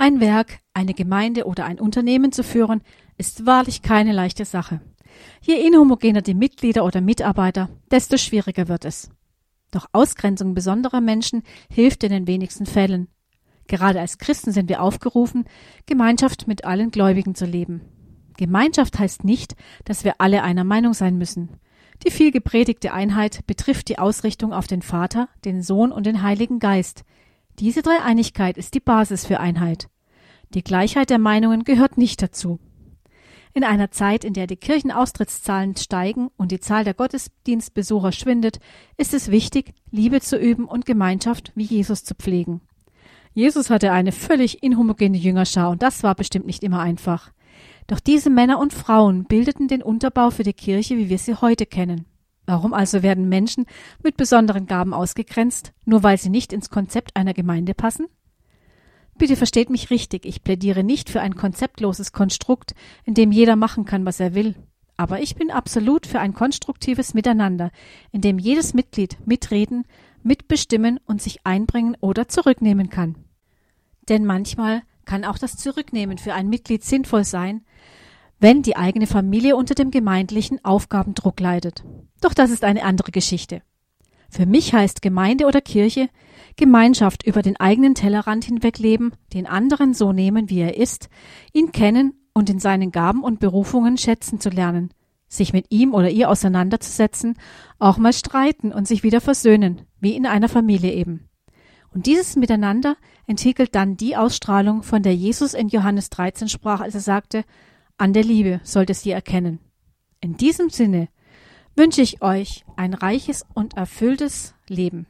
Ein Werk, eine Gemeinde oder ein Unternehmen zu führen, ist wahrlich keine leichte Sache. Je inhomogener die Mitglieder oder Mitarbeiter, desto schwieriger wird es. Doch Ausgrenzung besonderer Menschen hilft in den wenigsten Fällen. Gerade als Christen sind wir aufgerufen, Gemeinschaft mit allen Gläubigen zu leben. Gemeinschaft heißt nicht, dass wir alle einer Meinung sein müssen. Die viel gepredigte Einheit betrifft die Ausrichtung auf den Vater, den Sohn und den Heiligen Geist. Diese Dreieinigkeit ist die Basis für Einheit. Die Gleichheit der Meinungen gehört nicht dazu. In einer Zeit, in der die Kirchenaustrittszahlen steigen und die Zahl der Gottesdienstbesucher schwindet, ist es wichtig, Liebe zu üben und Gemeinschaft wie Jesus zu pflegen. Jesus hatte eine völlig inhomogene Jüngerschar und das war bestimmt nicht immer einfach. Doch diese Männer und Frauen bildeten den Unterbau für die Kirche, wie wir sie heute kennen. Warum also werden Menschen mit besonderen Gaben ausgegrenzt, nur weil sie nicht ins Konzept einer Gemeinde passen? Bitte versteht mich richtig, ich plädiere nicht für ein konzeptloses Konstrukt, in dem jeder machen kann, was er will. Aber ich bin absolut für ein konstruktives Miteinander, in dem jedes Mitglied mitreden, mitbestimmen und sich einbringen oder zurücknehmen kann. Denn manchmal kann auch das Zurücknehmen für ein Mitglied sinnvoll sein, wenn die eigene Familie unter dem gemeindlichen Aufgabendruck leidet. Doch das ist eine andere Geschichte. Für mich heißt Gemeinde oder Kirche Gemeinschaft über den eigenen Tellerrand hinweg leben, den anderen so nehmen, wie er ist, ihn kennen und in seinen Gaben und Berufungen schätzen zu lernen, sich mit ihm oder ihr auseinanderzusetzen, auch mal streiten und sich wieder versöhnen, wie in einer Familie eben. Und dieses Miteinander entwickelt dann die Ausstrahlung, von der Jesus in Johannes 13 sprach, als er sagte, an der Liebe solltest ihr erkennen. In diesem Sinne wünsche ich euch ein reiches und erfülltes Leben.